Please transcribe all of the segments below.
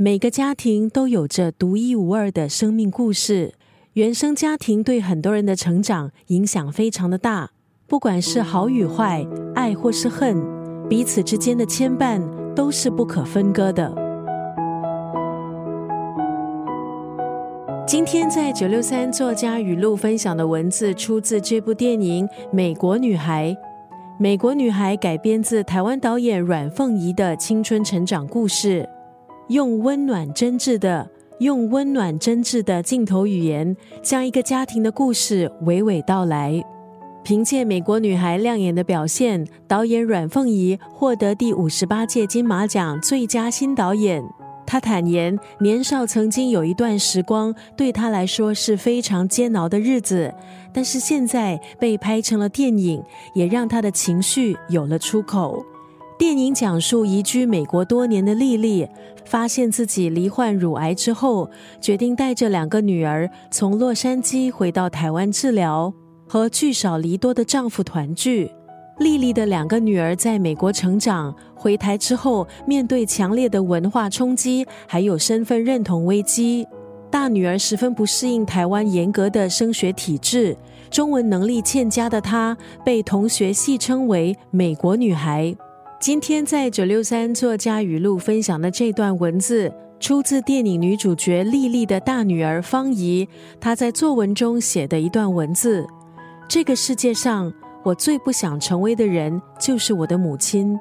每个家庭都有着独一无二的生命故事，原生家庭对很多人的成长影响非常的大。不管是好与坏，爱或是恨，彼此之间的牵绊都是不可分割的。今天在九六三作家语录分享的文字，出自这部电影《美国女孩》。《美国女孩》改编自台湾导演阮凤仪的青春成长故事，用温暖真挚的、用温暖真挚的镜头语言，将一个家庭的故事娓娓道来。凭借《美国女孩》亮眼的表现，导演阮凤仪获得第五十八届金马奖最佳新导演。他坦言，年少曾经有一段时光对他来说是非常煎熬的日子，但是现在被拍成了电影，也让他的情绪有了出口。电影讲述移居美国多年的丽丽，发现自己罹患乳癌之后，决定带着两个女儿从洛杉矶回到台湾治疗。和聚少离多的丈夫团聚，丽丽的两个女儿在美国成长，回台之后面对强烈的文化冲击，还有身份认同危机。大女儿十分不适应台湾严格的升学体制，中文能力欠佳的她被同学戏称为“美国女孩”。今天在九六三作家语录分享的这段文字，出自电影女主角丽丽的大女儿方怡，她在作文中写的一段文字。这个世界上，我最不想成为的人就是我的母亲，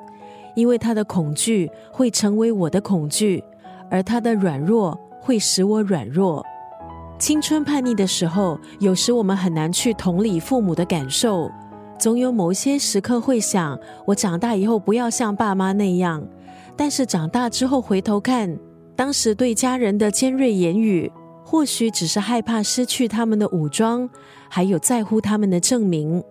因为她的恐惧会成为我的恐惧，而她的软弱会使我软弱。青春叛逆的时候，有时我们很难去同理父母的感受，总有某些时刻会想：我长大以后不要像爸妈那样。但是长大之后回头看，当时对家人的尖锐言语。或许只是害怕失去他们的武装，还有在乎他们的证明。《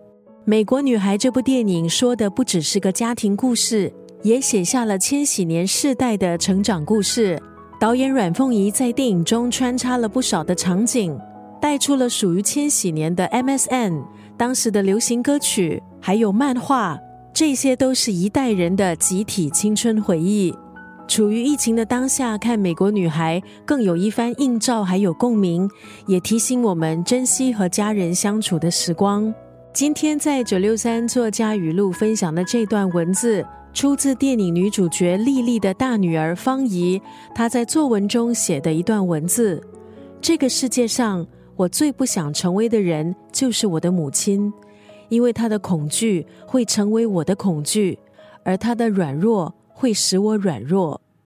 美国女孩》这部电影说的不只是个家庭故事，也写下了千禧年世代的成长故事。导演阮凤仪在电影中穿插了不少的场景，带出了属于千禧年的 MSN、当时的流行歌曲，还有漫画，这些都是一代人的集体青春回忆。处于疫情的当下，看《美国女孩》更有一番映照，还有共鸣，也提醒我们珍惜和家人相处的时光。今天在九六三作家语录分享的这段文字，出自电影女主角丽丽的大女儿方怡，她在作文中写的一段文字：这个世界上，我最不想成为的人就是我的母亲，因为她的恐惧会成为我的恐惧，而她的软弱。会使我软弱。